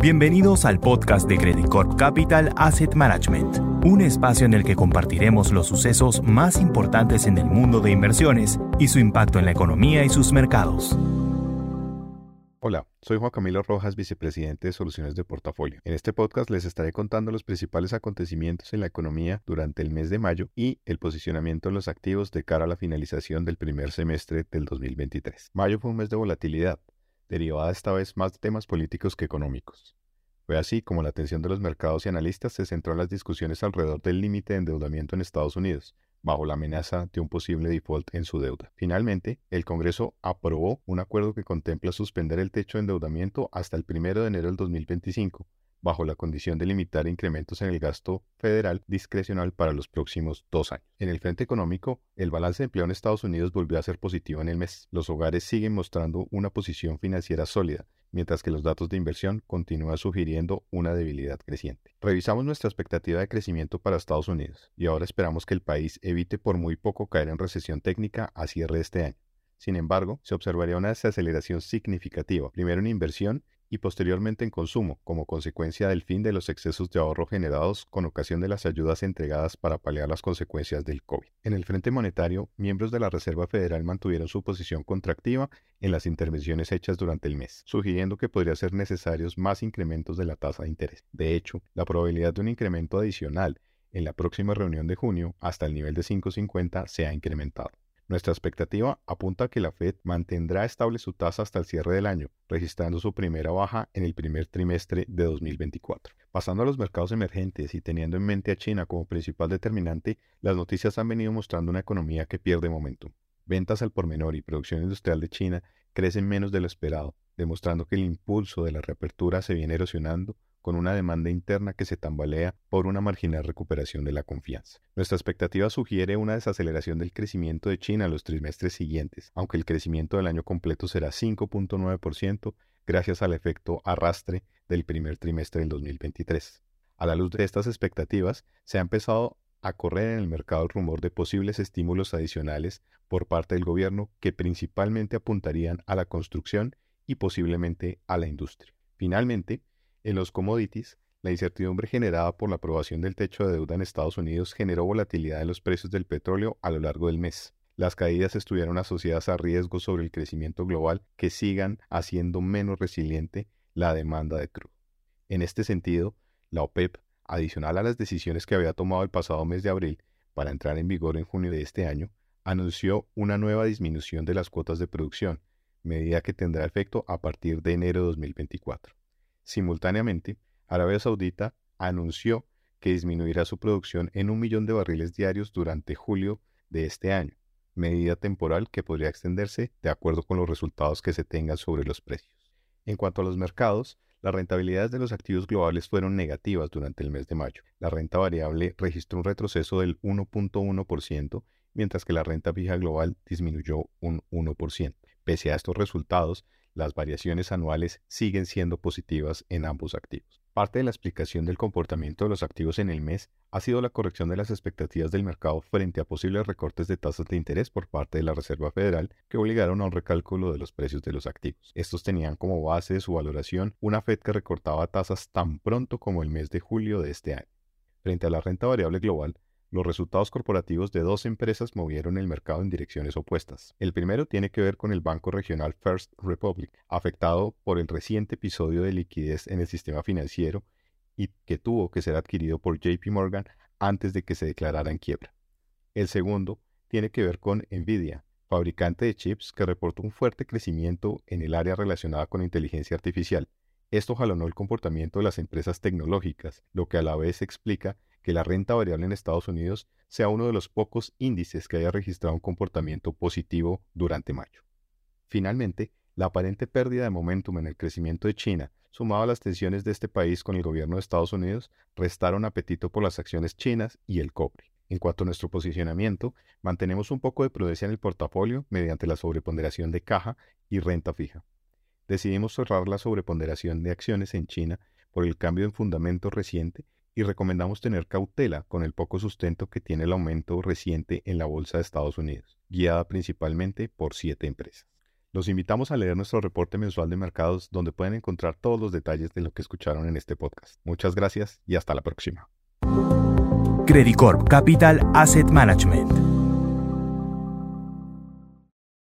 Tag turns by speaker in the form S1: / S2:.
S1: Bienvenidos al podcast de Credit Corp Capital Asset Management, un espacio en el que compartiremos los sucesos más importantes en el mundo de inversiones y su impacto en la economía y sus mercados.
S2: Hola, soy Juan Camilo Rojas, vicepresidente de Soluciones de Portafolio. En este podcast les estaré contando los principales acontecimientos en la economía durante el mes de mayo y el posicionamiento de los activos de cara a la finalización del primer semestre del 2023. Mayo fue un mes de volatilidad, derivada esta vez más de temas políticos que económicos. Fue así como la atención de los mercados y analistas se centró en las discusiones alrededor del límite de endeudamiento en Estados Unidos, bajo la amenaza de un posible default en su deuda. Finalmente, el Congreso aprobó un acuerdo que contempla suspender el techo de endeudamiento hasta el 1 de enero del 2025, bajo la condición de limitar incrementos en el gasto federal discrecional para los próximos dos años. En el frente económico, el balance de empleo en Estados Unidos volvió a ser positivo en el mes. Los hogares siguen mostrando una posición financiera sólida, mientras que los datos de inversión continúan sugiriendo una debilidad creciente. Revisamos nuestra expectativa de crecimiento para Estados Unidos y ahora esperamos que el país evite por muy poco caer en recesión técnica a cierre de este año. Sin embargo, se observaría una desaceleración significativa, primero en inversión y posteriormente en consumo, como consecuencia del fin de los excesos de ahorro generados con ocasión de las ayudas entregadas para paliar las consecuencias del COVID. En el frente monetario, miembros de la Reserva Federal mantuvieron su posición contractiva en las intervenciones hechas durante el mes, sugiriendo que podría ser necesarios más incrementos de la tasa de interés. De hecho, la probabilidad de un incremento adicional en la próxima reunión de junio hasta el nivel de 5.50 se ha incrementado. Nuestra expectativa apunta a que la Fed mantendrá estable su tasa hasta el cierre del año, registrando su primera baja en el primer trimestre de 2024. Pasando a los mercados emergentes y teniendo en mente a China como principal determinante, las noticias han venido mostrando una economía que pierde momentum. Ventas al por menor y producción industrial de China crecen menos de lo esperado, demostrando que el impulso de la reapertura se viene erosionando con una demanda interna que se tambalea por una marginal recuperación de la confianza. Nuestra expectativa sugiere una desaceleración del crecimiento de China en los trimestres siguientes, aunque el crecimiento del año completo será 5.9% gracias al efecto arrastre del primer trimestre del 2023. A la luz de estas expectativas, se ha empezado a correr en el mercado el rumor de posibles estímulos adicionales por parte del gobierno que principalmente apuntarían a la construcción y posiblemente a la industria. Finalmente, en los commodities, la incertidumbre generada por la aprobación del techo de deuda en Estados Unidos generó volatilidad en los precios del petróleo a lo largo del mes. Las caídas estuvieron asociadas a riesgos sobre el crecimiento global que sigan haciendo menos resiliente la demanda de crudo. En este sentido, la OPEP, adicional a las decisiones que había tomado el pasado mes de abril para entrar en vigor en junio de este año, anunció una nueva disminución de las cuotas de producción, medida que tendrá efecto a partir de enero de 2024. Simultáneamente, Arabia Saudita anunció que disminuirá su producción en un millón de barriles diarios durante julio de este año, medida temporal que podría extenderse de acuerdo con los resultados que se tengan sobre los precios. En cuanto a los mercados, las rentabilidades de los activos globales fueron negativas durante el mes de mayo. La renta variable registró un retroceso del 1.1%, mientras que la renta fija global disminuyó un 1%. Pese a estos resultados, las variaciones anuales siguen siendo positivas en ambos activos. Parte de la explicación del comportamiento de los activos en el mes ha sido la corrección de las expectativas del mercado frente a posibles recortes de tasas de interés por parte de la Reserva Federal que obligaron a un recálculo de los precios de los activos. Estos tenían como base de su valoración una Fed que recortaba tasas tan pronto como el mes de julio de este año. Frente a la renta variable global, los resultados corporativos de dos empresas movieron el mercado en direcciones opuestas. El primero tiene que ver con el banco regional First Republic, afectado por el reciente episodio de liquidez en el sistema financiero y que tuvo que ser adquirido por JP Morgan antes de que se declarara en quiebra. El segundo tiene que ver con Nvidia, fabricante de chips que reportó un fuerte crecimiento en el área relacionada con inteligencia artificial. Esto jalonó el comportamiento de las empresas tecnológicas, lo que a la vez explica que la renta variable en Estados Unidos sea uno de los pocos índices que haya registrado un comportamiento positivo durante mayo. Finalmente, la aparente pérdida de momentum en el crecimiento de China, sumado a las tensiones de este país con el gobierno de Estados Unidos, restaron apetito por las acciones chinas y el cobre. En cuanto a nuestro posicionamiento, mantenemos un poco de prudencia en el portafolio mediante la sobreponderación de caja y renta fija. Decidimos cerrar la sobreponderación de acciones en China por el cambio en fundamento reciente y recomendamos tener cautela con el poco sustento que tiene el aumento reciente en la bolsa de Estados Unidos, guiada principalmente por siete empresas. Los invitamos a leer nuestro reporte mensual de mercados donde pueden encontrar todos los detalles de lo que escucharon en este podcast. Muchas gracias y hasta la próxima.
S1: Credicorp Capital Asset Management